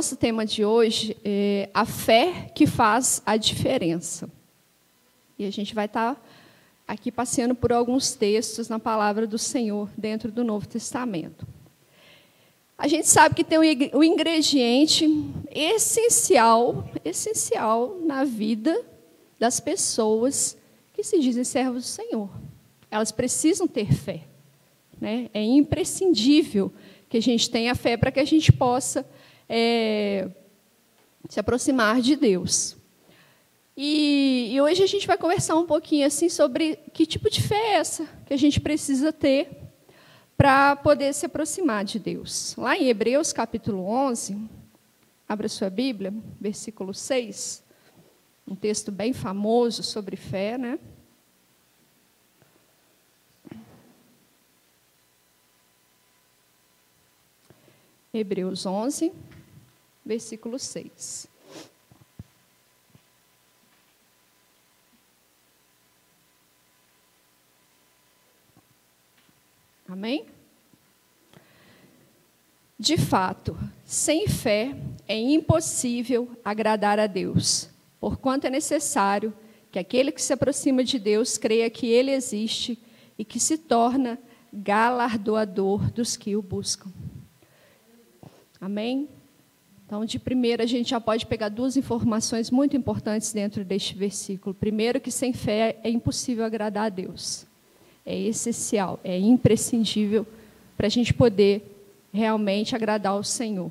nosso tema de hoje é a fé que faz a diferença. E a gente vai estar tá aqui passeando por alguns textos na palavra do Senhor dentro do Novo Testamento. A gente sabe que tem um ingrediente essencial, essencial na vida das pessoas que se dizem servos do Senhor. Elas precisam ter fé. Né? É imprescindível que a gente tenha fé para que a gente possa é, se aproximar de Deus. E, e, hoje a gente vai conversar um pouquinho assim sobre que tipo de fé é essa que a gente precisa ter para poder se aproximar de Deus. Lá em Hebreus capítulo 11, abra sua Bíblia, versículo 6, um texto bem famoso sobre fé, né? Hebreus 11, versículo 6. Amém? De fato, sem fé é impossível agradar a Deus, porquanto é necessário que aquele que se aproxima de Deus creia que Ele existe e que se torna galardoador dos que o buscam. Amém? Então, de primeira, a gente já pode pegar duas informações muito importantes dentro deste versículo. Primeiro, que sem fé é impossível agradar a Deus. É essencial, é imprescindível para a gente poder realmente agradar ao Senhor.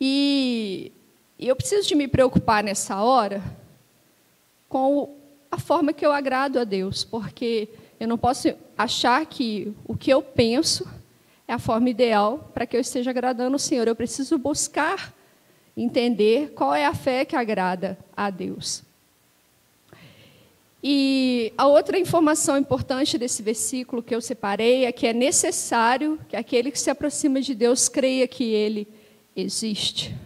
E eu preciso de me preocupar nessa hora com a forma que eu agrado a Deus, porque eu não posso achar que o que eu penso é a forma ideal para que eu esteja agradando o Senhor. Eu preciso buscar entender qual é a fé que agrada a Deus. E a outra informação importante desse versículo que eu separei é que é necessário que aquele que se aproxima de Deus creia que ele existe.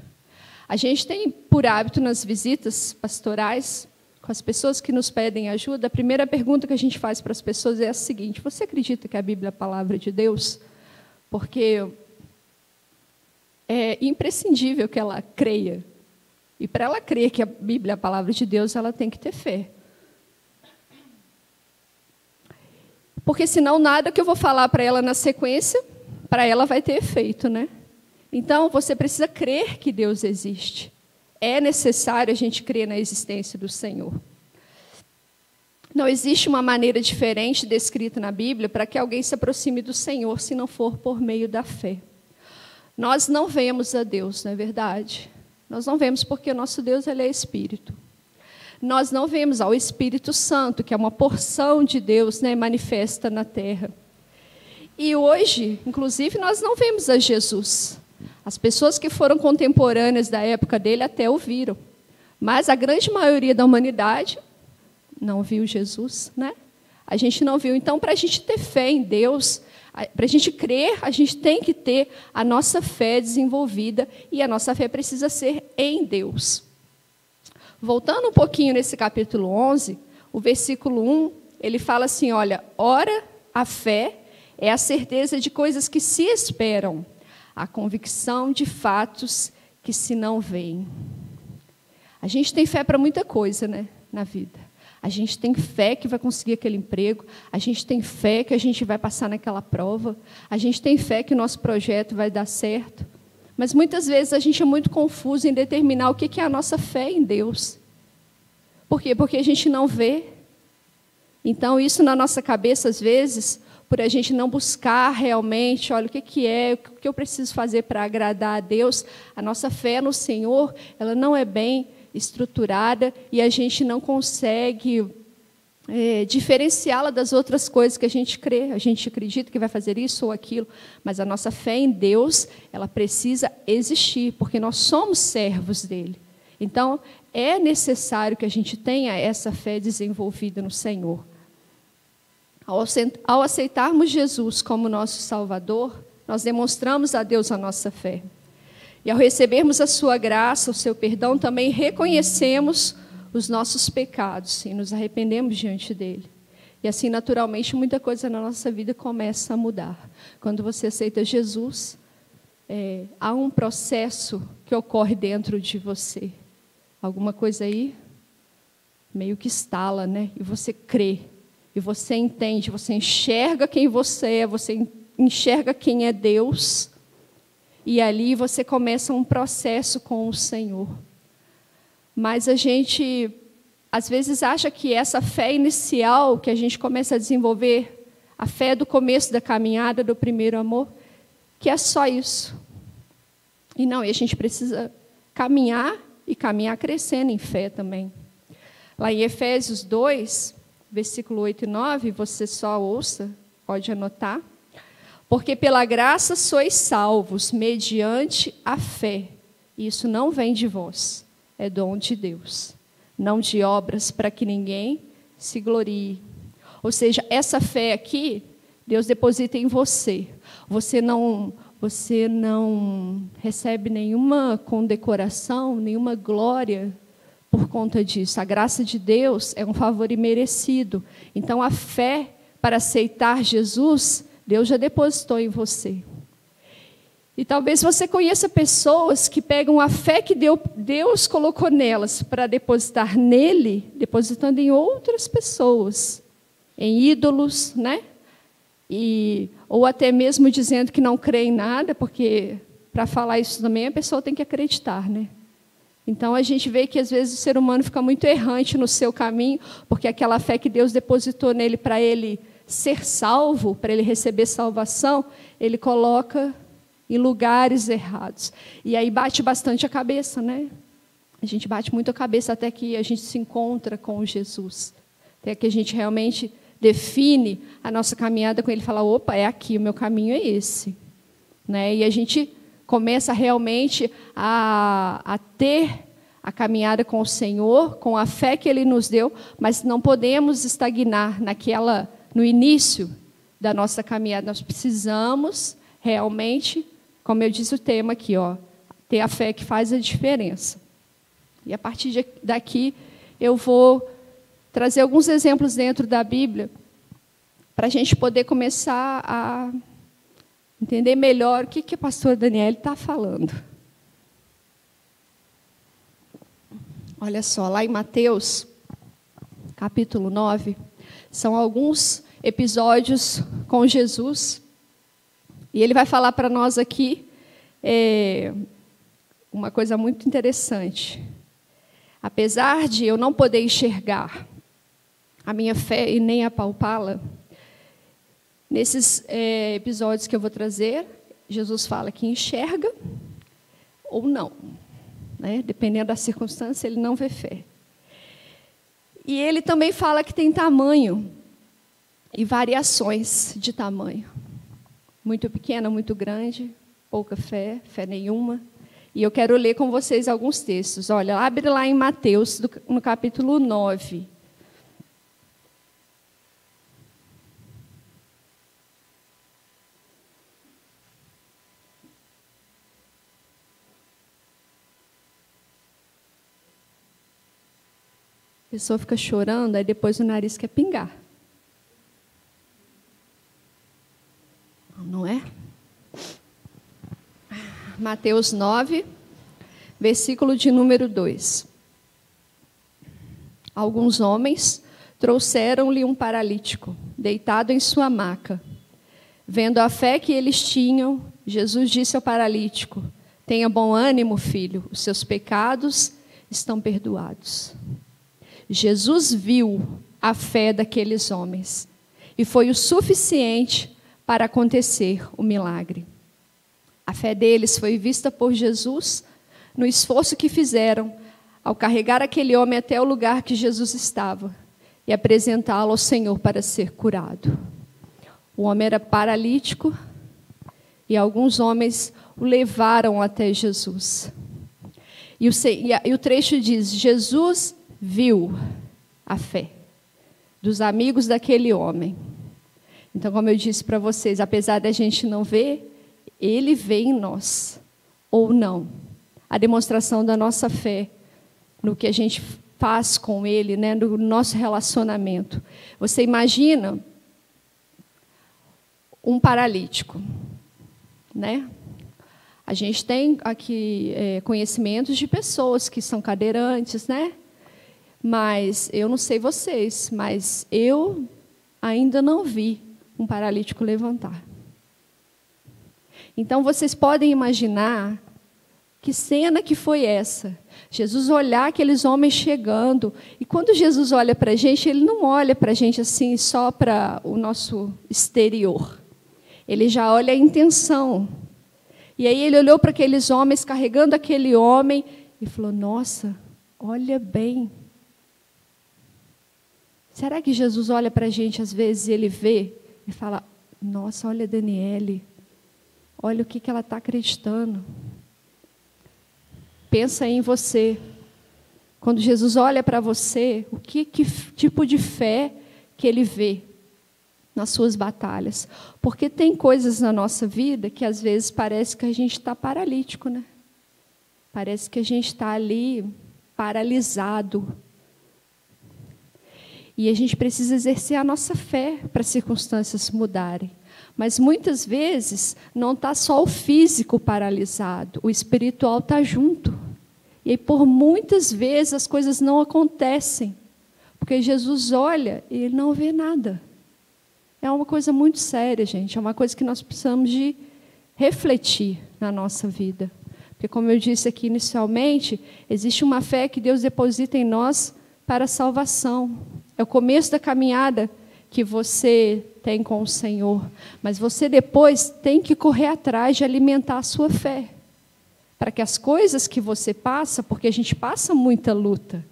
A gente tem por hábito nas visitas pastorais, com as pessoas que nos pedem ajuda, a primeira pergunta que a gente faz para as pessoas é a seguinte: Você acredita que a Bíblia é a palavra de Deus? Porque é imprescindível que ela creia. E para ela crer que a Bíblia é a palavra de Deus, ela tem que ter fé. Porque senão nada que eu vou falar para ela na sequência, para ela vai ter efeito, né? Então, você precisa crer que Deus existe. É necessário a gente crer na existência do Senhor. Não existe uma maneira diferente descrita na Bíblia para que alguém se aproxime do Senhor se não for por meio da fé. Nós não vemos a Deus, não é verdade? Nós não vemos porque o nosso Deus ele é Espírito. Nós não vemos ao Espírito Santo, que é uma porção de Deus né, manifesta na terra. E hoje, inclusive, nós não vemos a Jesus. As pessoas que foram contemporâneas da época dele até o viram. Mas a grande maioria da humanidade não viu Jesus, né? A gente não viu. Então, para a gente ter fé em Deus, para a gente crer, a gente tem que ter a nossa fé desenvolvida e a nossa fé precisa ser em Deus. Voltando um pouquinho nesse capítulo 11, o versículo 1, ele fala assim: olha, ora, a fé é a certeza de coisas que se esperam, a convicção de fatos que se não veem. A gente tem fé para muita coisa, né, na vida. A gente tem fé que vai conseguir aquele emprego, a gente tem fé que a gente vai passar naquela prova, a gente tem fé que o nosso projeto vai dar certo. Mas muitas vezes a gente é muito confuso em determinar o que é a nossa fé em Deus. Por quê? Porque a gente não vê. Então, isso na nossa cabeça, às vezes, por a gente não buscar realmente, olha, o que, é, o que eu preciso fazer para agradar a Deus, a nossa fé no Senhor, ela não é bem estruturada e a gente não consegue é, diferenciá-la das outras coisas que a gente crê. A gente acredita que vai fazer isso ou aquilo, mas a nossa fé em Deus, ela precisa existir, porque nós somos servos dele. Então, é necessário que a gente tenha essa fé desenvolvida no Senhor. Ao aceitarmos Jesus como nosso Salvador, nós demonstramos a Deus a nossa fé. E ao recebermos a sua graça, o seu perdão, também reconhecemos os nossos pecados e nos arrependemos diante dele. E assim, naturalmente, muita coisa na nossa vida começa a mudar. Quando você aceita Jesus, é, há um processo que ocorre dentro de você. Alguma coisa aí meio que estala, né? E você crê, e você entende, você enxerga quem você é, você enxerga quem é Deus, e ali você começa um processo com o Senhor. Mas a gente às vezes acha que essa fé inicial que a gente começa a desenvolver, a fé do começo da caminhada do primeiro amor, que é só isso. E não, e a gente precisa caminhar e caminhar crescendo em fé também. Lá em Efésios 2, versículo 8 e 9, você só ouça, pode anotar. Porque pela graça sois salvos, mediante a fé. Isso não vem de vós, é dom de Deus. Não de obras, para que ninguém se glorie. Ou seja, essa fé aqui, Deus deposita em você. Você não, você não recebe nenhuma condecoração, nenhuma glória por conta disso. A graça de Deus é um favor imerecido. Então, a fé para aceitar Jesus, Deus já depositou em você. E talvez você conheça pessoas que pegam a fé que Deus colocou nelas para depositar nele, depositando em outras pessoas, em ídolos, né? E, ou até mesmo dizendo que não crê em nada, porque para falar isso também a pessoa tem que acreditar, né? Então a gente vê que às vezes o ser humano fica muito errante no seu caminho, porque aquela fé que Deus depositou nele para ele ser salvo, para ele receber salvação, ele coloca em lugares errados. E aí bate bastante a cabeça, né? A gente bate muito a cabeça até que a gente se encontra com Jesus. Até que a gente realmente define a nossa caminhada com ele fala: opa, é aqui, o meu caminho é esse. Né? E a gente começa realmente a, a ter a caminhada com o Senhor, com a fé que Ele nos deu, mas não podemos estagnar naquela, no início da nossa caminhada. Nós precisamos realmente, como eu disse o tema aqui, ó, ter a fé que faz a diferença. E a partir de, daqui eu vou trazer alguns exemplos dentro da Bíblia para a gente poder começar a entender melhor o que, que a pastora Daniela está falando. Olha só, lá em Mateus, capítulo 9, são alguns episódios com Jesus. E ele vai falar para nós aqui é, uma coisa muito interessante. Apesar de eu não poder enxergar a minha fé e nem apalpá-la, Nesses é, episódios que eu vou trazer, Jesus fala que enxerga ou não. Né? Dependendo da circunstância, ele não vê fé. E ele também fala que tem tamanho e variações de tamanho. Muito pequena, muito grande, pouca fé, fé nenhuma. E eu quero ler com vocês alguns textos. Olha, abre lá em Mateus, no capítulo 9. pessoa fica chorando, aí depois o nariz quer pingar. Não é? Mateus 9, versículo de número 2. Alguns homens trouxeram-lhe um paralítico, deitado em sua maca. Vendo a fé que eles tinham, Jesus disse ao paralítico: Tenha bom ânimo, filho, os seus pecados estão perdoados. Jesus viu a fé daqueles homens e foi o suficiente para acontecer o milagre. A fé deles foi vista por Jesus no esforço que fizeram ao carregar aquele homem até o lugar que Jesus estava e apresentá-lo ao Senhor para ser curado. O homem era paralítico e alguns homens o levaram até Jesus. E o, e o trecho diz: Jesus viu a fé dos amigos daquele homem. Então, como eu disse para vocês, apesar da gente não ver, ele vê em nós, ou não. A demonstração da nossa fé no que a gente faz com ele, né, no nosso relacionamento. Você imagina um paralítico, né? A gente tem aqui é, conhecimentos de pessoas que são cadeirantes, né? Mas eu não sei vocês, mas eu ainda não vi um paralítico levantar. Então vocês podem imaginar que cena que foi essa? Jesus olhar aqueles homens chegando. E quando Jesus olha para a gente, ele não olha para a gente assim só para o nosso exterior. Ele já olha a intenção. E aí ele olhou para aqueles homens carregando aquele homem e falou: Nossa, olha bem. Será que Jesus olha para a gente às vezes e ele vê e fala: Nossa, olha Daniele, olha o que, que ela está acreditando. Pensa em você. Quando Jesus olha para você, o que, que tipo de fé que ele vê nas suas batalhas? Porque tem coisas na nossa vida que às vezes parece que a gente está paralítico, né? Parece que a gente está ali paralisado. E a gente precisa exercer a nossa fé para as circunstâncias mudarem. Mas muitas vezes não está só o físico paralisado, o espiritual está junto. E por muitas vezes as coisas não acontecem, porque Jesus olha e ele não vê nada. É uma coisa muito séria, gente. É uma coisa que nós precisamos de refletir na nossa vida. Porque, como eu disse aqui inicialmente, existe uma fé que Deus deposita em nós para a salvação. É o começo da caminhada que você tem com o Senhor. Mas você depois tem que correr atrás de alimentar a sua fé. Para que as coisas que você passa, porque a gente passa muita luta,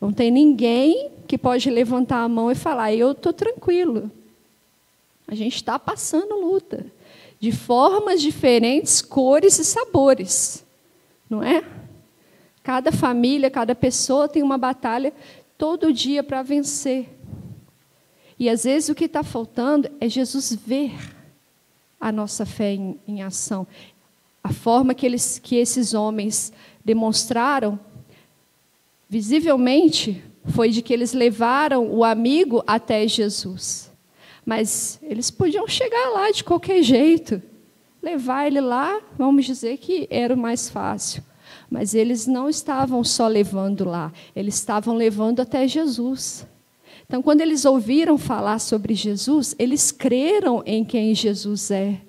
não tem ninguém que pode levantar a mão e falar, eu estou tranquilo. A gente está passando luta. De formas diferentes, cores e sabores. Não é? Cada família, cada pessoa tem uma batalha todo dia para vencer. E às vezes o que está faltando é Jesus ver a nossa fé em, em ação. A forma que, eles, que esses homens demonstraram, visivelmente, foi de que eles levaram o amigo até Jesus. Mas eles podiam chegar lá de qualquer jeito. Levar ele lá, vamos dizer que era o mais fácil. Mas eles não estavam só levando lá, eles estavam levando até Jesus. Então, quando eles ouviram falar sobre Jesus, eles creram em quem Jesus é.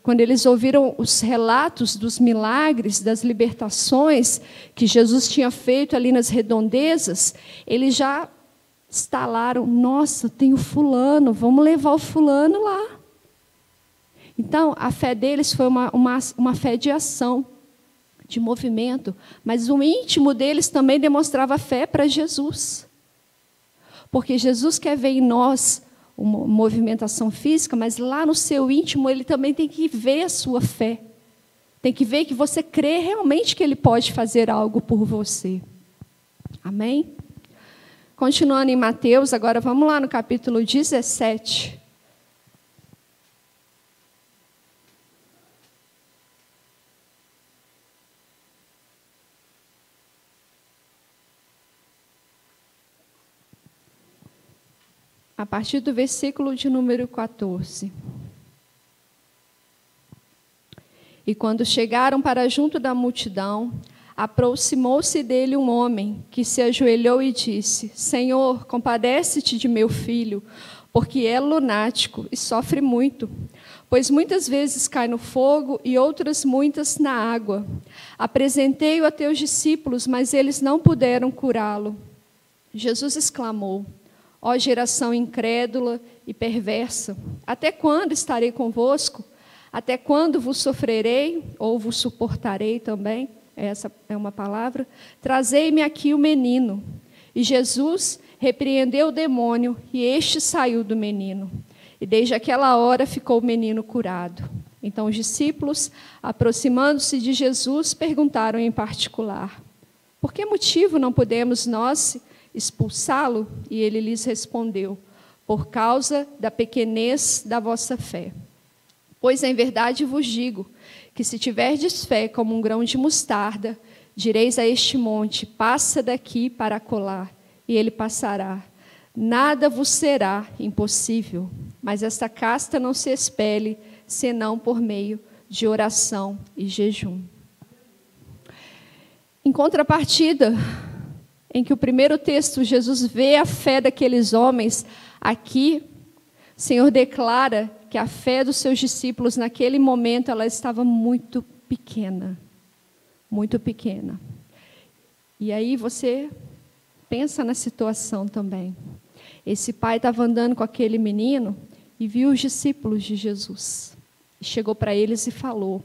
Quando eles ouviram os relatos dos milagres, das libertações que Jesus tinha feito ali nas redondezas, eles já instalaram: nossa, tem o fulano, vamos levar o fulano lá. Então, a fé deles foi uma, uma, uma fé de ação, de movimento, mas o íntimo deles também demonstrava fé para Jesus. Porque Jesus quer ver em nós uma movimentação física, mas lá no seu íntimo ele também tem que ver a sua fé. Tem que ver que você crê realmente que ele pode fazer algo por você. Amém? Continuando em Mateus, agora vamos lá no capítulo 17. A partir do versículo de número 14. E quando chegaram para junto da multidão, aproximou-se dele um homem que se ajoelhou e disse: Senhor, compadece-te de meu filho, porque é lunático e sofre muito, pois muitas vezes cai no fogo e outras muitas na água. Apresentei-o a teus discípulos, mas eles não puderam curá-lo. Jesus exclamou: Ó geração incrédula e perversa, até quando estarei convosco? Até quando vos sofrerei ou vos suportarei também? Essa é uma palavra. Trazei-me aqui o menino. E Jesus repreendeu o demônio, e este saiu do menino. E desde aquela hora ficou o menino curado. Então os discípulos, aproximando-se de Jesus, perguntaram em particular: Por que motivo não podemos nós expulsá-lo? E ele lhes respondeu: Por causa da pequenez da vossa fé. Pois em verdade vos digo que se tiverdes fé como um grão de mostarda, direis a este monte: Passa daqui para colar, e ele passará. Nada vos será impossível, mas esta casta não se expele senão por meio de oração e jejum. Em contrapartida, em que o primeiro texto, Jesus vê a fé daqueles homens, aqui, o Senhor declara que a fé dos seus discípulos naquele momento ela estava muito pequena. Muito pequena. E aí você pensa na situação também. Esse pai estava andando com aquele menino e viu os discípulos de Jesus. Chegou para eles e falou: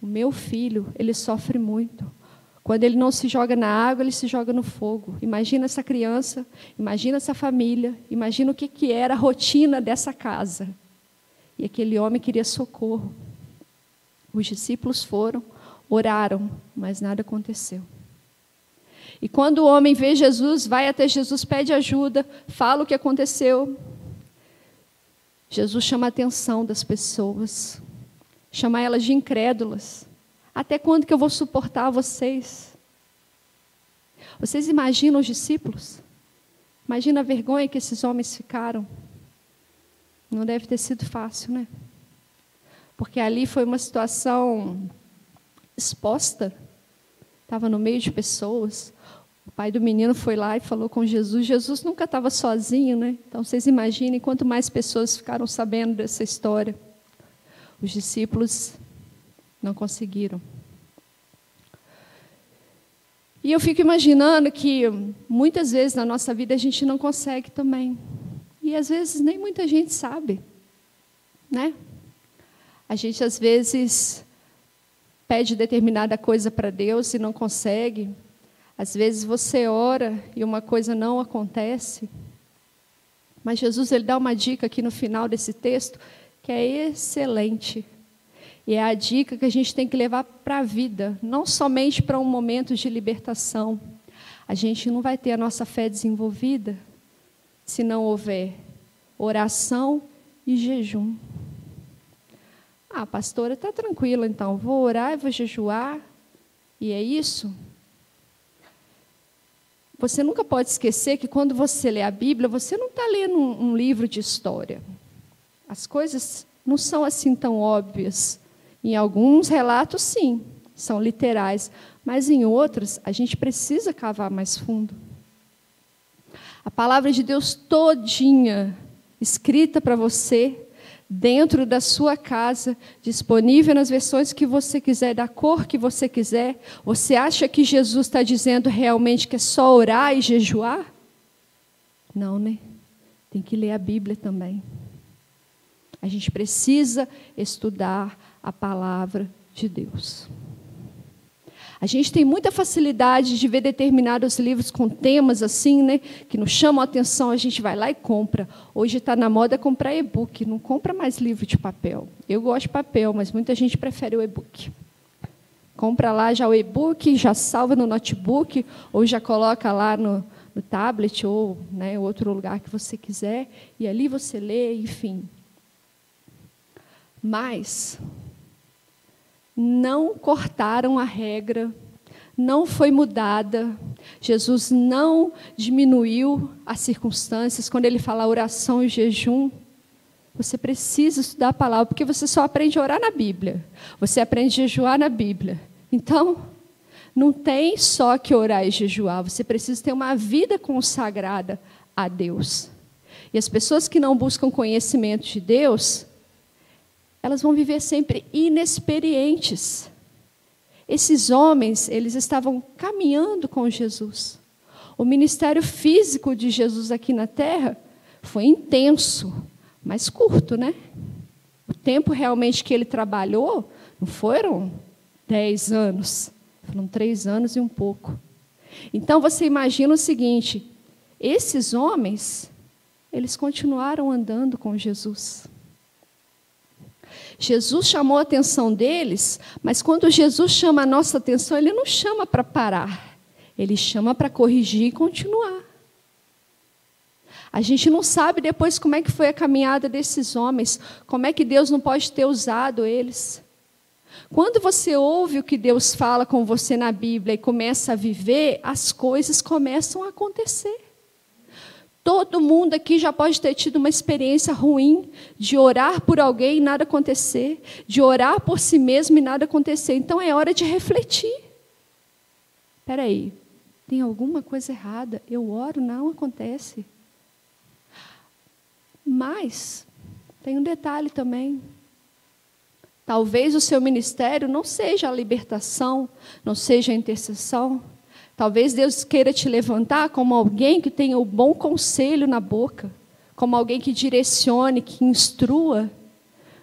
O meu filho, ele sofre muito. Quando ele não se joga na água, ele se joga no fogo. Imagina essa criança, imagina essa família, imagina o que, que era a rotina dessa casa. E aquele homem queria socorro. Os discípulos foram, oraram, mas nada aconteceu. E quando o homem vê Jesus, vai até Jesus, pede ajuda, fala o que aconteceu. Jesus chama a atenção das pessoas, chama elas de incrédulas. Até quando que eu vou suportar vocês? Vocês imaginam os discípulos? Imagina a vergonha que esses homens ficaram. Não deve ter sido fácil, né? Porque ali foi uma situação exposta. Estava no meio de pessoas. O pai do menino foi lá e falou com Jesus. Jesus nunca estava sozinho, né? Então vocês imaginem quanto mais pessoas ficaram sabendo dessa história. Os discípulos não conseguiram. E eu fico imaginando que muitas vezes na nossa vida a gente não consegue também. E às vezes nem muita gente sabe, né? A gente às vezes pede determinada coisa para Deus e não consegue. Às vezes você ora e uma coisa não acontece. Mas Jesus ele dá uma dica aqui no final desse texto que é excelente. E é a dica que a gente tem que levar para a vida, não somente para um momento de libertação. A gente não vai ter a nossa fé desenvolvida se não houver oração e jejum. Ah, pastora, está tranquila então, vou orar e vou jejuar, e é isso? Você nunca pode esquecer que quando você lê a Bíblia, você não está lendo um, um livro de história. As coisas não são assim tão óbvias. Em alguns relatos, sim, são literais, mas em outros, a gente precisa cavar mais fundo. A palavra de Deus todinha escrita para você dentro da sua casa, disponível nas versões que você quiser, da cor que você quiser. Você acha que Jesus está dizendo realmente que é só orar e jejuar? Não, né? Tem que ler a Bíblia também. A gente precisa estudar a palavra de Deus. A gente tem muita facilidade de ver determinados livros com temas assim, né, que nos chamam a atenção, a gente vai lá e compra. Hoje está na moda comprar e-book, não compra mais livro de papel. Eu gosto de papel, mas muita gente prefere o e-book. Compra lá já o e-book, já salva no notebook, ou já coloca lá no, no tablet, ou né, outro lugar que você quiser, e ali você lê, enfim. Mas não cortaram a regra, não foi mudada. Jesus não diminuiu as circunstâncias quando ele fala oração e jejum. Você precisa estudar a palavra, porque você só aprende a orar na Bíblia. Você aprende a jejuar na Bíblia. Então, não tem só que orar e jejuar, você precisa ter uma vida consagrada a Deus. E as pessoas que não buscam conhecimento de Deus, elas vão viver sempre inexperientes. Esses homens, eles estavam caminhando com Jesus. O ministério físico de Jesus aqui na terra foi intenso, mas curto, né? O tempo realmente que ele trabalhou não foram dez anos, foram três anos e um pouco. Então você imagina o seguinte: esses homens, eles continuaram andando com Jesus. Jesus chamou a atenção deles, mas quando Jesus chama a nossa atenção, ele não chama para parar, ele chama para corrigir e continuar. A gente não sabe depois como é que foi a caminhada desses homens, como é que Deus não pode ter usado eles. Quando você ouve o que Deus fala com você na Bíblia e começa a viver, as coisas começam a acontecer. Todo mundo aqui já pode ter tido uma experiência ruim de orar por alguém e nada acontecer, de orar por si mesmo e nada acontecer. Então é hora de refletir. Espera aí, tem alguma coisa errada? Eu oro, não acontece. Mas tem um detalhe também. Talvez o seu ministério não seja a libertação, não seja a intercessão, Talvez Deus queira te levantar como alguém que tenha o bom conselho na boca, como alguém que direcione, que instrua.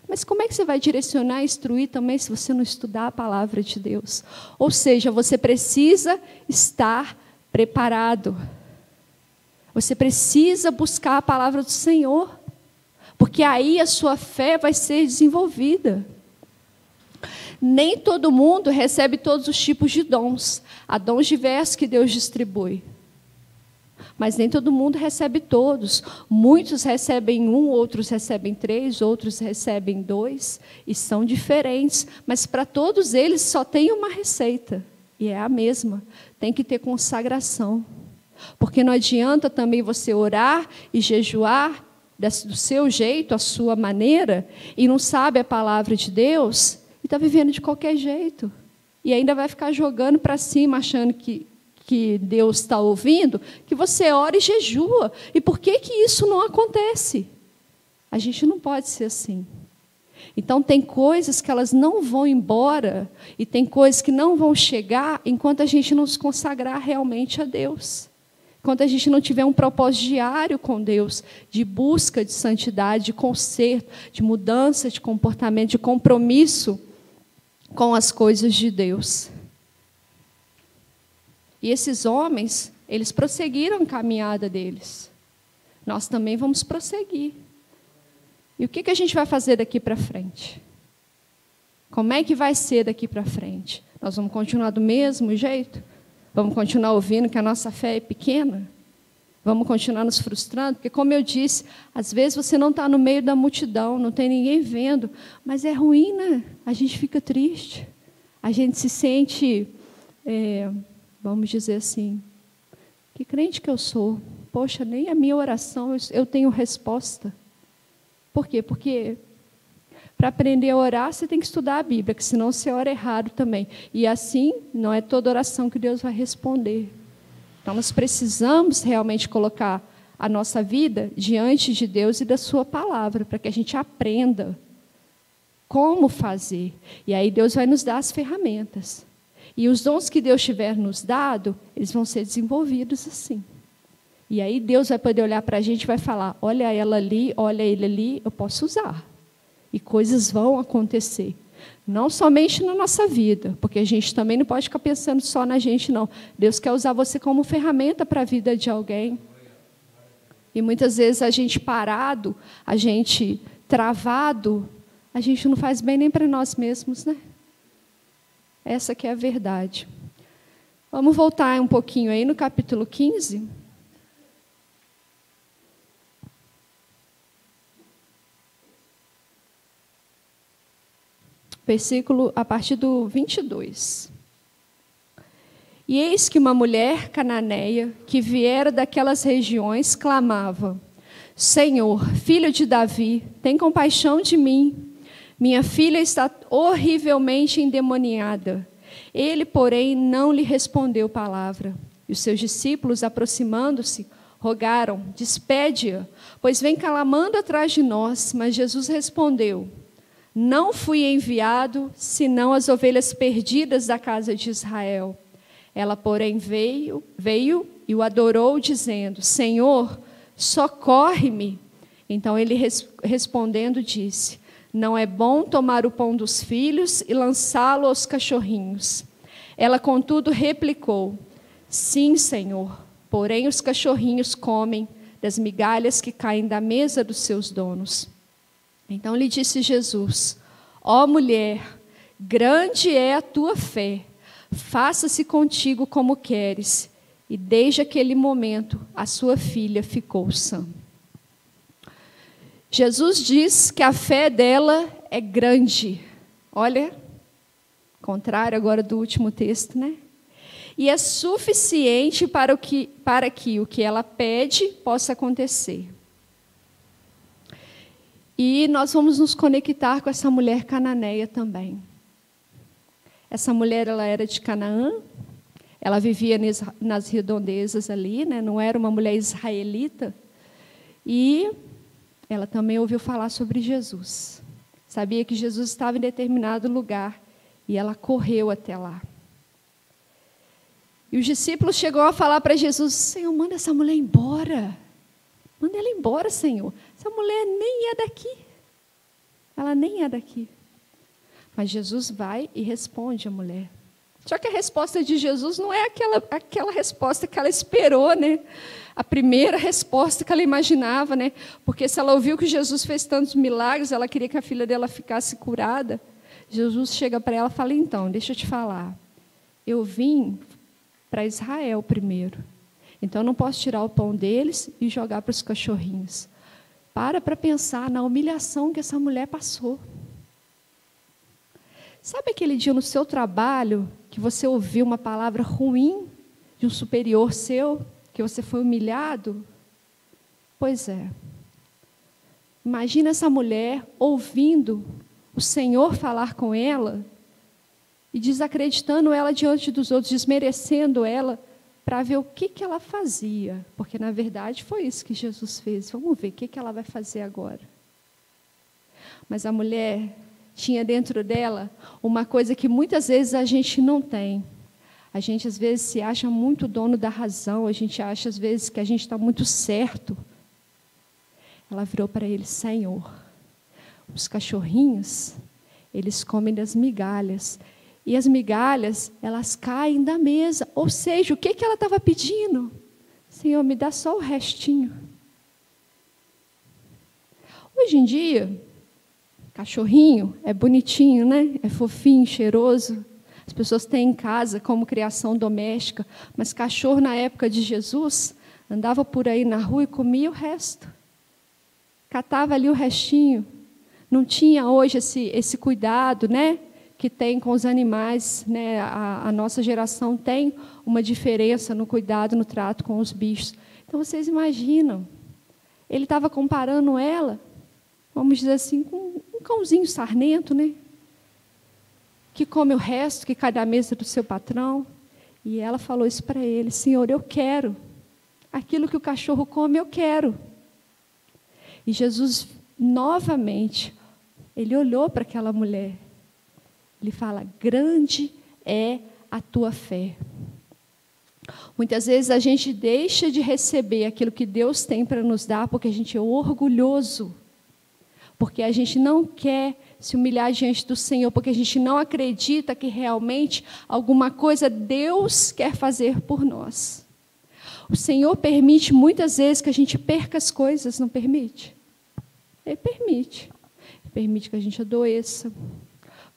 Mas como é que você vai direcionar e instruir também se você não estudar a palavra de Deus? Ou seja, você precisa estar preparado. Você precisa buscar a palavra do Senhor, porque aí a sua fé vai ser desenvolvida. Nem todo mundo recebe todos os tipos de dons. Há dons diversos que Deus distribui. Mas nem todo mundo recebe todos. Muitos recebem um, outros recebem três, outros recebem dois, e são diferentes. Mas para todos eles só tem uma receita, e é a mesma: tem que ter consagração. Porque não adianta também você orar e jejuar do seu jeito, a sua maneira, e não sabe a palavra de Deus, está vivendo de qualquer jeito. E ainda vai ficar jogando para cima, achando que, que Deus está ouvindo, que você ora e jejua. E por que, que isso não acontece? A gente não pode ser assim. Então, tem coisas que elas não vão embora, e tem coisas que não vão chegar enquanto a gente não se consagrar realmente a Deus. Enquanto a gente não tiver um propósito diário com Deus, de busca de santidade, de conserto, de mudança de comportamento, de compromisso com as coisas de Deus. E esses homens, eles prosseguiram a caminhada deles. Nós também vamos prosseguir. E o que, que a gente vai fazer daqui para frente? Como é que vai ser daqui para frente? Nós vamos continuar do mesmo jeito? Vamos continuar ouvindo que a nossa fé é pequena? Vamos continuar nos frustrando? Porque, como eu disse, às vezes você não está no meio da multidão, não tem ninguém vendo, mas é ruim, né? A gente fica triste, a gente se sente, é, vamos dizer assim, que crente que eu sou? Poxa, nem a minha oração eu tenho resposta. Por quê? Porque para aprender a orar, você tem que estudar a Bíblia, que senão você ora errado também. E assim, não é toda oração que Deus vai responder. Então, nós precisamos realmente colocar a nossa vida diante de Deus e da Sua palavra, para que a gente aprenda como fazer. E aí Deus vai nos dar as ferramentas. E os dons que Deus tiver nos dado, eles vão ser desenvolvidos assim. E aí Deus vai poder olhar para a gente e vai falar: olha ela ali, olha ele ali, eu posso usar. E coisas vão acontecer. Não somente na nossa vida, porque a gente também não pode ficar pensando só na gente, não. Deus quer usar você como ferramenta para a vida de alguém. E muitas vezes a gente parado, a gente travado, a gente não faz bem nem para nós mesmos, né? Essa que é a verdade. Vamos voltar um pouquinho aí no capítulo 15. Versículo a partir do 22. E eis que uma mulher cananeia, que viera daquelas regiões, clamava: Senhor, filho de Davi, tem compaixão de mim. Minha filha está horrivelmente endemoniada. Ele, porém, não lhe respondeu palavra. E os seus discípulos, aproximando-se, rogaram: Despede-a, pois vem clamando atrás de nós. Mas Jesus respondeu: não fui enviado senão as ovelhas perdidas da casa de Israel. Ela, porém, veio, veio e o adorou, dizendo: Senhor, socorre-me. Então ele res, respondendo disse: Não é bom tomar o pão dos filhos e lançá-lo aos cachorrinhos. Ela, contudo, replicou: Sim, Senhor, porém os cachorrinhos comem das migalhas que caem da mesa dos seus donos. Então lhe disse Jesus: Ó oh, mulher, grande é a tua fé, faça-se contigo como queres. E desde aquele momento, a sua filha ficou sã. Jesus diz que a fé dela é grande. Olha, contrário agora do último texto, né? e é suficiente para, o que, para que o que ela pede possa acontecer. E nós vamos nos conectar com essa mulher cananeia também. Essa mulher ela era de Canaã, ela vivia nas redondezas ali, né? não era uma mulher israelita. E ela também ouviu falar sobre Jesus. Sabia que Jesus estava em determinado lugar e ela correu até lá. E os discípulos chegou a falar para Jesus: Senhor, manda essa mulher embora. Manda ela embora, Senhor. Essa mulher nem é daqui. Ela nem é daqui. Mas Jesus vai e responde à mulher. Só que a resposta de Jesus não é aquela, aquela resposta que ela esperou, né? A primeira resposta que ela imaginava, né? Porque se ela ouviu que Jesus fez tantos milagres, ela queria que a filha dela ficasse curada. Jesus chega para ela e fala: Então, deixa eu te falar. Eu vim para Israel primeiro. Então, não posso tirar o pão deles e jogar para os cachorrinhos. Para para pensar na humilhação que essa mulher passou. Sabe aquele dia no seu trabalho que você ouviu uma palavra ruim de um superior seu, que você foi humilhado? Pois é. Imagina essa mulher ouvindo o Senhor falar com ela e desacreditando ela diante dos outros, desmerecendo ela, para ver o que, que ela fazia. Porque, na verdade, foi isso que Jesus fez. Vamos ver o que, que ela vai fazer agora. Mas a mulher tinha dentro dela uma coisa que muitas vezes a gente não tem. A gente às vezes se acha muito dono da razão, a gente acha às vezes que a gente está muito certo. Ela virou para ele: Senhor, os cachorrinhos, eles comem das migalhas. E as migalhas, elas caem da mesa. Ou seja, o que, que ela estava pedindo? Senhor, me dá só o restinho. Hoje em dia, Cachorrinho é bonitinho, né? É fofinho, cheiroso. As pessoas têm em casa como criação doméstica, mas cachorro na época de Jesus andava por aí na rua e comia o resto. Catava ali o restinho. Não tinha hoje esse, esse cuidado, né? Que tem com os animais, né? A, a nossa geração tem uma diferença no cuidado, no trato com os bichos. Então vocês imaginam? Ele estava comparando ela, vamos dizer assim, com um cãozinho sarnento, né? Que come o resto, que cai da mesa do seu patrão. E ela falou isso para ele: Senhor, eu quero. Aquilo que o cachorro come, eu quero. E Jesus, novamente, ele olhou para aquela mulher. Ele fala: Grande é a tua fé. Muitas vezes a gente deixa de receber aquilo que Deus tem para nos dar porque a gente é orgulhoso porque a gente não quer se humilhar diante do Senhor, porque a gente não acredita que realmente alguma coisa Deus quer fazer por nós. O Senhor permite muitas vezes que a gente perca as coisas, não permite? Ele permite. Ele permite que a gente adoeça.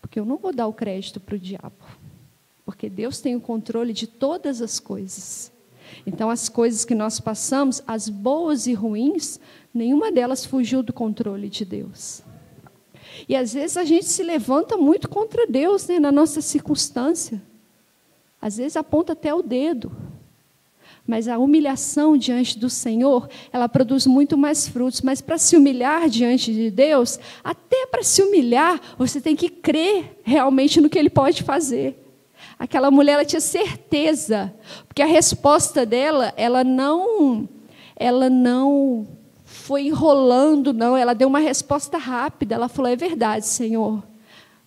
Porque eu não vou dar o crédito para o diabo. Porque Deus tem o controle de todas as coisas. Então, as coisas que nós passamos, as boas e ruins, Nenhuma delas fugiu do controle de Deus. E às vezes a gente se levanta muito contra Deus né, na nossa circunstância. Às vezes aponta até o dedo. Mas a humilhação diante do Senhor, ela produz muito mais frutos. Mas para se humilhar diante de Deus, até para se humilhar, você tem que crer realmente no que Ele pode fazer. Aquela mulher, ela tinha certeza, porque a resposta dela, ela não, ela não foi enrolando, não. Ela deu uma resposta rápida. Ela falou: É verdade, Senhor,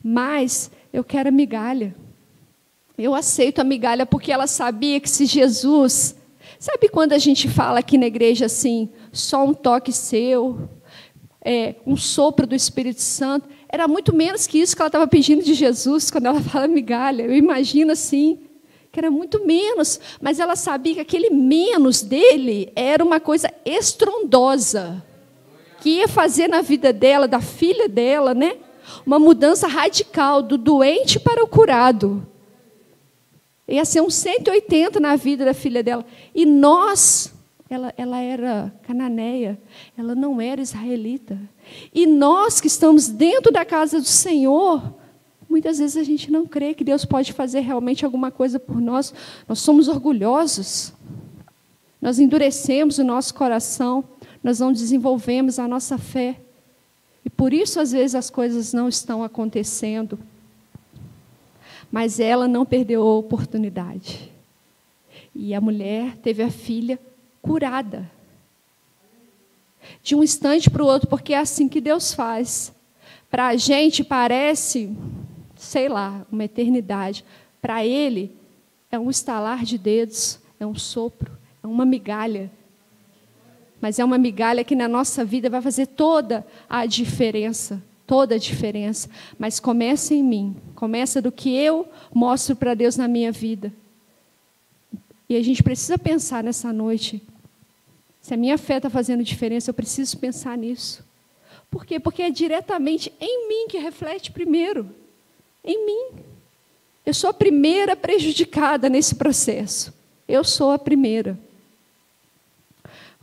mas eu quero a migalha. Eu aceito a migalha porque ela sabia que se Jesus. Sabe quando a gente fala aqui na igreja assim, só um toque seu, é, um sopro do Espírito Santo? Era muito menos que isso que ela estava pedindo de Jesus quando ela fala migalha. Eu imagino assim que era muito menos, mas ela sabia que aquele menos dele era uma coisa estrondosa, que ia fazer na vida dela, da filha dela, né? Uma mudança radical do doente para o curado. Ia ser um 180 na vida da filha dela. E nós, ela, ela era cananeia, ela não era israelita. E nós que estamos dentro da casa do Senhor, Muitas vezes a gente não crê que Deus pode fazer realmente alguma coisa por nós. Nós somos orgulhosos. Nós endurecemos o nosso coração, nós não desenvolvemos a nossa fé. E por isso, às vezes, as coisas não estão acontecendo. Mas ela não perdeu a oportunidade. E a mulher teve a filha curada. De um instante para o outro, porque é assim que Deus faz. Para a gente parece, sei lá, uma eternidade. Para Ele, é um estalar de dedos, é um sopro, é uma migalha. Mas é uma migalha que na nossa vida vai fazer toda a diferença toda a diferença. Mas começa em mim, começa do que eu mostro para Deus na minha vida. E a gente precisa pensar nessa noite. Se a minha fé está fazendo diferença, eu preciso pensar nisso. Por quê? Porque é diretamente em mim que reflete primeiro. Em mim. Eu sou a primeira prejudicada nesse processo. Eu sou a primeira.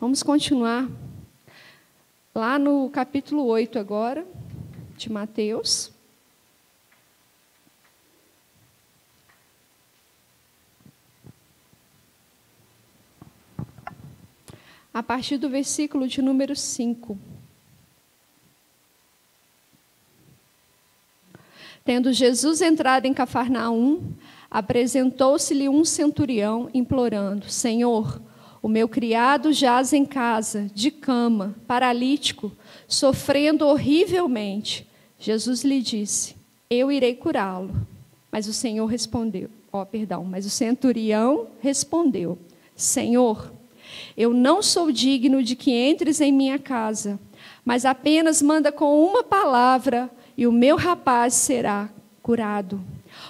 Vamos continuar. Lá no capítulo 8 agora de Mateus. A partir do versículo de número 5. Tendo Jesus entrado em Cafarnaum, apresentou-se-lhe um centurião, implorando: Senhor, o meu criado jaz em casa, de cama, paralítico, sofrendo horrivelmente. Jesus lhe disse: Eu irei curá-lo. Mas o Senhor respondeu: Ó, oh, perdão, mas o centurião respondeu: Senhor, eu não sou digno de que entres em minha casa, mas apenas manda com uma palavra e o meu rapaz será curado.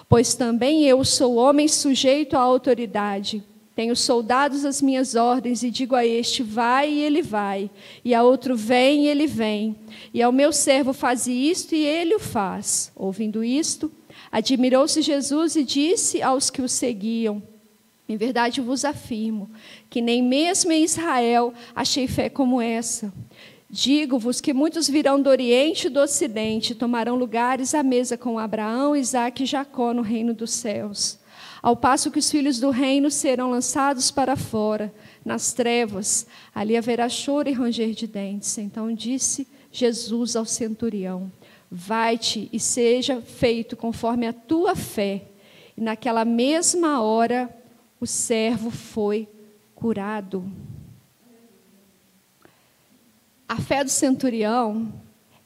Pois também eu sou homem sujeito à autoridade. Tenho soldados às minhas ordens e digo a este: vai e ele vai, e a outro: vem e ele vem. E ao meu servo: faze isto e ele o faz. Ouvindo isto, admirou-se Jesus e disse aos que o seguiam: Em verdade vos afirmo que nem mesmo em Israel achei fé como essa. Digo-vos que muitos virão do Oriente e do Ocidente, tomarão lugares à mesa com Abraão, Isaque e Jacó no reino dos céus ao passo que os filhos do reino serão lançados para fora, nas trevas, ali haverá choro e ranger de dentes. Então disse Jesus ao centurião: Vai-te e seja feito conforme a tua fé. E naquela mesma hora o servo foi curado. A fé do centurião,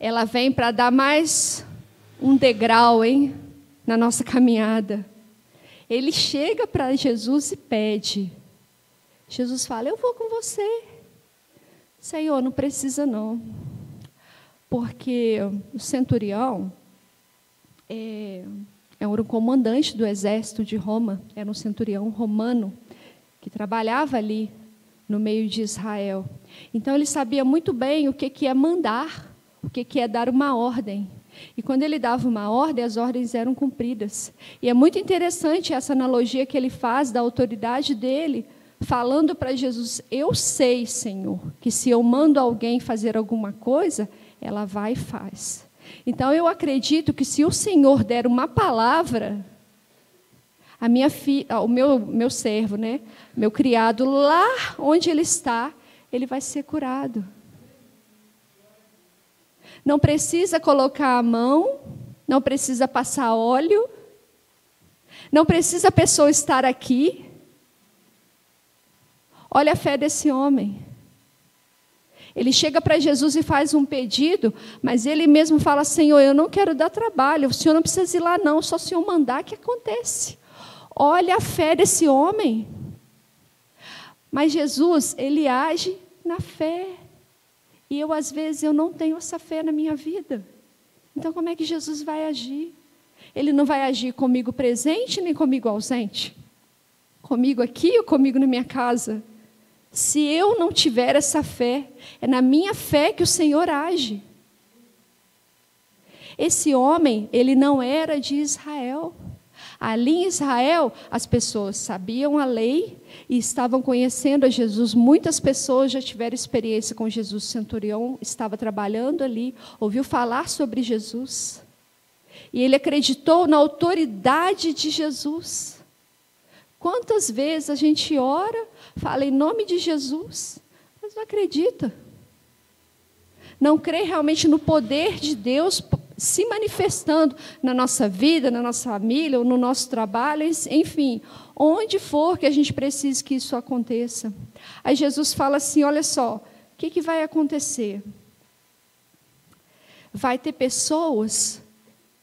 ela vem para dar mais um degrau, hein, na nossa caminhada. Ele chega para Jesus e pede. Jesus fala: Eu vou com você. Senhor, não precisa não. Porque o centurião é, era um comandante do exército de Roma, era um centurião romano que trabalhava ali no meio de Israel. Então ele sabia muito bem o que, que é mandar, o que, que é dar uma ordem. E quando ele dava uma ordem, as ordens eram cumpridas. E é muito interessante essa analogia que ele faz da autoridade dele, falando para Jesus: Eu sei, Senhor, que se eu mando alguém fazer alguma coisa, ela vai e faz. Então eu acredito que se o Senhor der uma palavra, a minha fi, o meu, meu servo, né, meu criado, lá onde ele está, ele vai ser curado. Não precisa colocar a mão, não precisa passar óleo, não precisa a pessoa estar aqui. Olha a fé desse homem. Ele chega para Jesus e faz um pedido, mas ele mesmo fala: Senhor, eu não quero dar trabalho, o senhor não precisa ir lá, não, só o senhor mandar que acontece. Olha a fé desse homem. Mas Jesus, ele age na fé. E eu, às vezes, eu não tenho essa fé na minha vida. Então, como é que Jesus vai agir? Ele não vai agir comigo presente nem comigo ausente? Comigo aqui ou comigo na minha casa? Se eu não tiver essa fé, é na minha fé que o Senhor age. Esse homem, ele não era de Israel. Ali em Israel, as pessoas sabiam a lei e estavam conhecendo a Jesus. Muitas pessoas já tiveram experiência com Jesus. O centurião estava trabalhando ali, ouviu falar sobre Jesus. E ele acreditou na autoridade de Jesus. Quantas vezes a gente ora, fala em nome de Jesus, mas não acredita. Não crê realmente no poder de Deus se manifestando na nossa vida, na nossa família, ou no nosso trabalho, enfim, onde for que a gente precise que isso aconteça. Aí Jesus fala assim: olha só, o que, que vai acontecer? Vai ter pessoas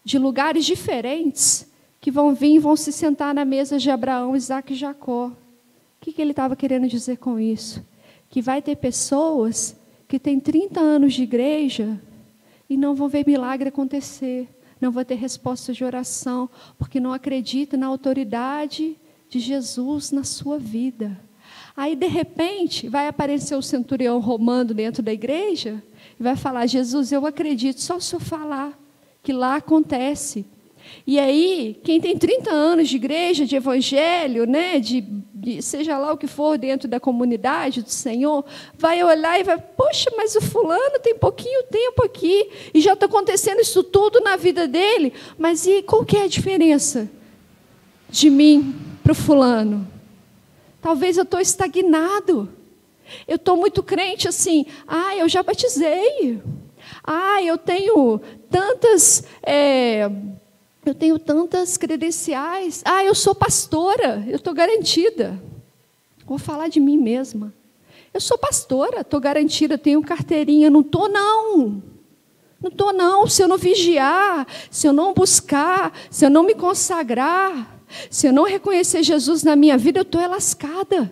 de lugares diferentes que vão vir e vão se sentar na mesa de Abraão, Isaac e Jacó. Que, que ele estava querendo dizer com isso? Que vai ter pessoas que têm 30 anos de igreja e não vão ver milagre acontecer, não vão ter resposta de oração, porque não acreditam na autoridade de Jesus na sua vida. Aí, de repente, vai aparecer o centurião romano dentro da igreja e vai falar: Jesus, eu acredito, só se eu falar que lá acontece. E aí, quem tem 30 anos de igreja, de evangelho, né, de, de, seja lá o que for dentro da comunidade do Senhor, vai olhar e vai, poxa, mas o fulano tem pouquinho tempo aqui e já está acontecendo isso tudo na vida dele. Mas e qual que é a diferença de mim para o fulano? Talvez eu estou estagnado. Eu estou muito crente assim, ah, eu já batizei. Ah, eu tenho tantas. É, eu tenho tantas credenciais. Ah, eu sou pastora, eu estou garantida. Vou falar de mim mesma. Eu sou pastora, estou garantida, tenho carteirinha. Não estou, não. Não estou, não. Se eu não vigiar, se eu não buscar, se eu não me consagrar, se eu não reconhecer Jesus na minha vida, eu estou lascada.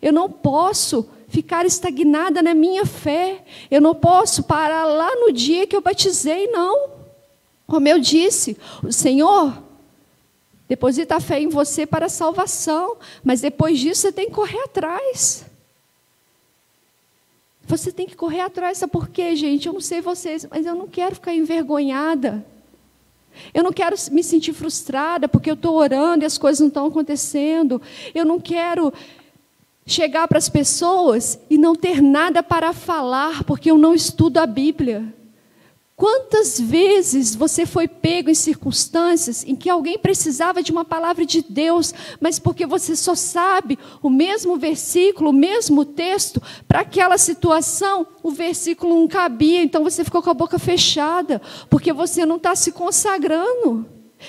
Eu não posso ficar estagnada na minha fé. Eu não posso parar lá no dia que eu batizei, não. Como eu disse, o Senhor deposita a fé em você para a salvação, mas depois disso você tem que correr atrás. Você tem que correr atrás, sabe por quê, gente? Eu não sei vocês, mas eu não quero ficar envergonhada. Eu não quero me sentir frustrada porque eu estou orando e as coisas não estão acontecendo. Eu não quero chegar para as pessoas e não ter nada para falar porque eu não estudo a Bíblia. Quantas vezes você foi pego em circunstâncias em que alguém precisava de uma palavra de Deus, mas porque você só sabe o mesmo versículo, o mesmo texto, para aquela situação, o versículo não cabia, então você ficou com a boca fechada, porque você não está se consagrando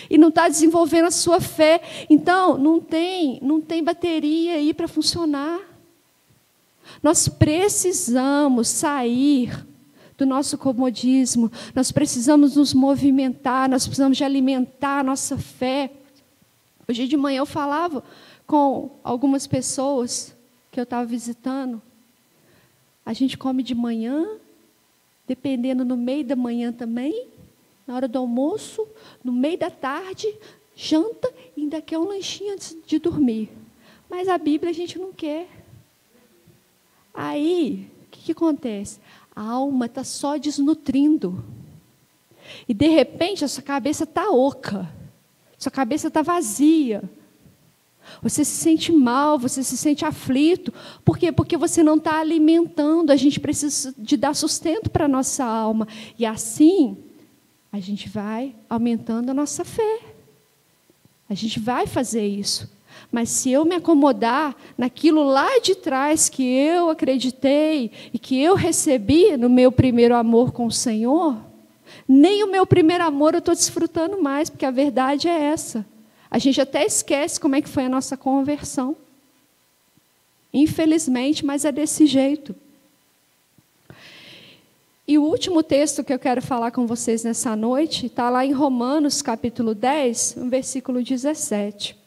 e não está desenvolvendo a sua fé. Então, não tem, não tem bateria aí para funcionar. Nós precisamos sair do nosso comodismo. Nós precisamos nos movimentar, nós precisamos de alimentar a nossa fé. Hoje de manhã eu falava com algumas pessoas que eu estava visitando. A gente come de manhã, dependendo no meio da manhã também, na hora do almoço, no meio da tarde, janta e ainda quer um lanchinho antes de dormir. Mas a Bíblia a gente não quer. Aí, o que, que acontece? A alma está só desnutrindo. E de repente a sua cabeça está oca. Sua cabeça está vazia. Você se sente mal, você se sente aflito. Por quê? Porque você não está alimentando. A gente precisa de dar sustento para a nossa alma. E assim, a gente vai aumentando a nossa fé. A gente vai fazer isso. Mas se eu me acomodar naquilo lá de trás que eu acreditei e que eu recebi no meu primeiro amor com o Senhor, nem o meu primeiro amor eu estou desfrutando mais, porque a verdade é essa. A gente até esquece como é que foi a nossa conversão. Infelizmente, mas é desse jeito. E o último texto que eu quero falar com vocês nessa noite está lá em Romanos, capítulo 10, no versículo 17.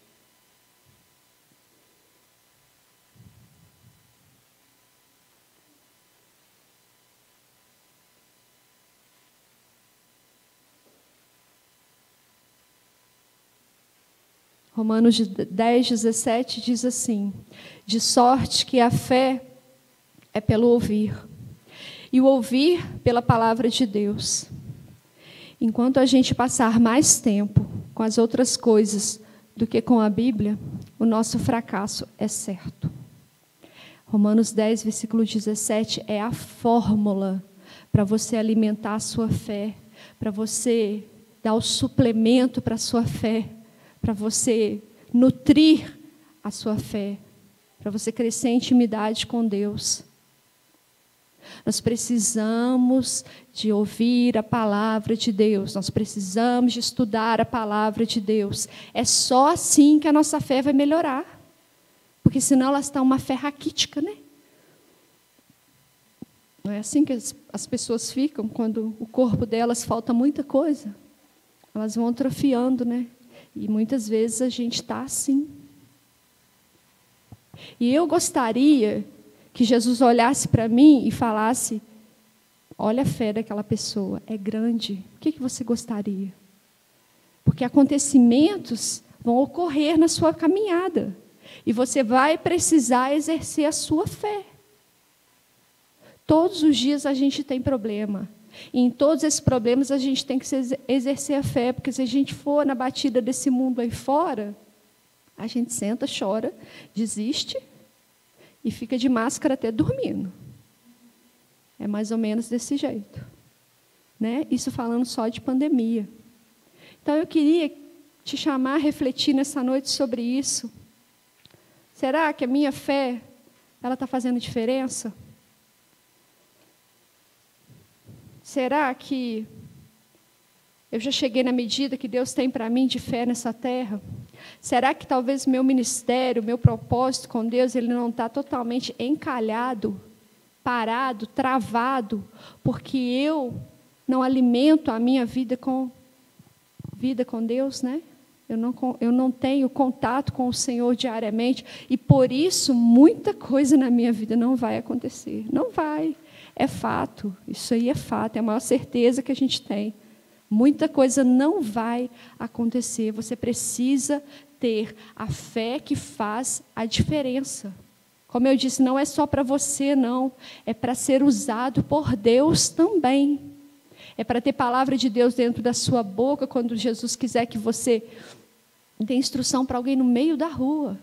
Romanos 10, 17 diz assim: De sorte que a fé é pelo ouvir, e o ouvir pela palavra de Deus. Enquanto a gente passar mais tempo com as outras coisas do que com a Bíblia, o nosso fracasso é certo. Romanos 10, versículo 17 é a fórmula para você alimentar a sua fé, para você dar o suplemento para a sua fé, para você nutrir a sua fé, para você crescer em intimidade com Deus. Nós precisamos de ouvir a palavra de Deus, nós precisamos de estudar a palavra de Deus. É só assim que a nossa fé vai melhorar. Porque senão ela está uma fé raquítica, né? Não é assim que as, as pessoas ficam quando o corpo delas falta muita coisa. Elas vão atrofiando, né? E muitas vezes a gente está assim. E eu gostaria que Jesus olhasse para mim e falasse: Olha a fé daquela pessoa, é grande. O que, que você gostaria? Porque acontecimentos vão ocorrer na sua caminhada. E você vai precisar exercer a sua fé. Todos os dias a gente tem problema. E em todos esses problemas a gente tem que exercer a fé, porque se a gente for na batida desse mundo aí fora, a gente senta, chora, desiste e fica de máscara até dormindo. É mais ou menos desse jeito. Né? Isso falando só de pandemia. Então eu queria te chamar a refletir nessa noite sobre isso. Será que a minha fé ela está fazendo diferença? Será que eu já cheguei na medida que Deus tem para mim de fé nessa terra? Será que talvez meu ministério, meu propósito com Deus, ele não está totalmente encalhado, parado, travado, porque eu não alimento a minha vida com vida com Deus, né? Eu não, eu não tenho contato com o Senhor diariamente e por isso muita coisa na minha vida não vai acontecer. Não vai. É fato. Isso aí é fato. É a maior certeza que a gente tem. Muita coisa não vai acontecer. Você precisa ter a fé que faz a diferença. Como eu disse, não é só para você, não. É para ser usado por Deus também. É para ter palavra de Deus dentro da sua boca quando Jesus quiser que você dê instrução para alguém no meio da rua.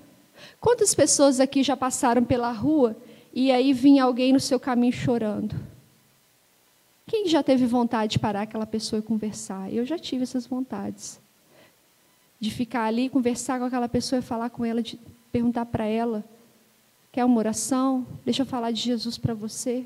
Quantas pessoas aqui já passaram pela rua e aí vinha alguém no seu caminho chorando? Quem já teve vontade de parar aquela pessoa e conversar? Eu já tive essas vontades. De ficar ali, conversar com aquela pessoa e falar com ela, de perguntar para ela: quer uma oração? Deixa eu falar de Jesus para você.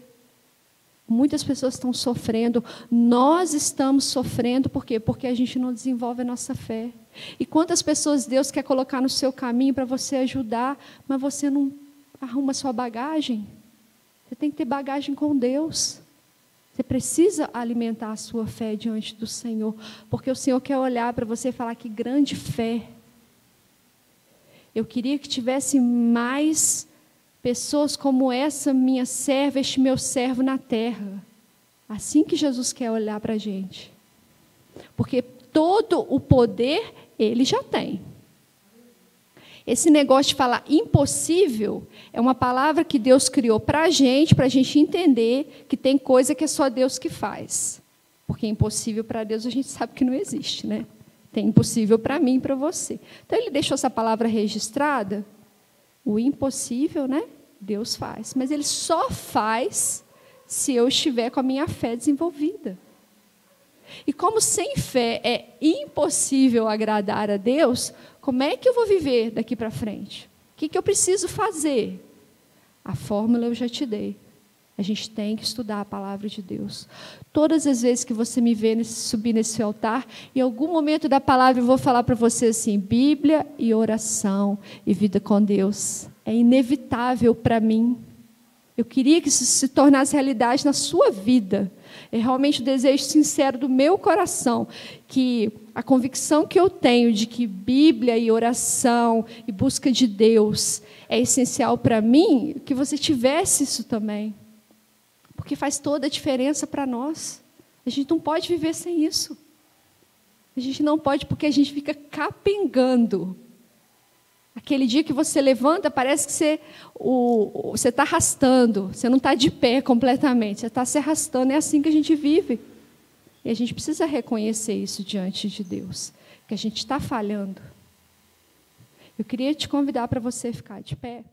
Muitas pessoas estão sofrendo, nós estamos sofrendo, por quê? Porque a gente não desenvolve a nossa fé. E quantas pessoas Deus quer colocar no seu caminho para você ajudar, mas você não arruma sua bagagem? Você tem que ter bagagem com Deus. Você precisa alimentar a sua fé diante do Senhor, porque o Senhor quer olhar para você e falar que grande fé. Eu queria que tivesse mais pessoas como essa minha serva, este meu servo na terra. Assim que Jesus quer olhar para a gente. Porque todo o poder ele já tem. Esse negócio de falar impossível é uma palavra que Deus criou para a gente, para a gente entender que tem coisa que é só Deus que faz. Porque impossível para Deus a gente sabe que não existe, né? Tem impossível para mim e para você. Então ele deixou essa palavra registrada. O impossível, né? Deus faz. Mas ele só faz se eu estiver com a minha fé desenvolvida. E como sem fé é impossível agradar a Deus, como é que eu vou viver daqui para frente? O que, que eu preciso fazer? A fórmula eu já te dei. A gente tem que estudar a palavra de Deus. Todas as vezes que você me vê nesse, subir nesse altar, em algum momento da palavra eu vou falar para você assim: Bíblia e oração e vida com Deus. É inevitável para mim. Eu queria que isso se tornasse realidade na sua vida. É realmente o desejo sincero do meu coração que a convicção que eu tenho de que Bíblia e oração e busca de Deus é essencial para mim, que você tivesse isso também. Porque faz toda a diferença para nós. A gente não pode viver sem isso. A gente não pode porque a gente fica capengando. Aquele dia que você levanta, parece que você está arrastando, você não está de pé completamente, você está se arrastando. É assim que a gente vive. E a gente precisa reconhecer isso diante de Deus, que a gente está falhando. Eu queria te convidar para você ficar de pé.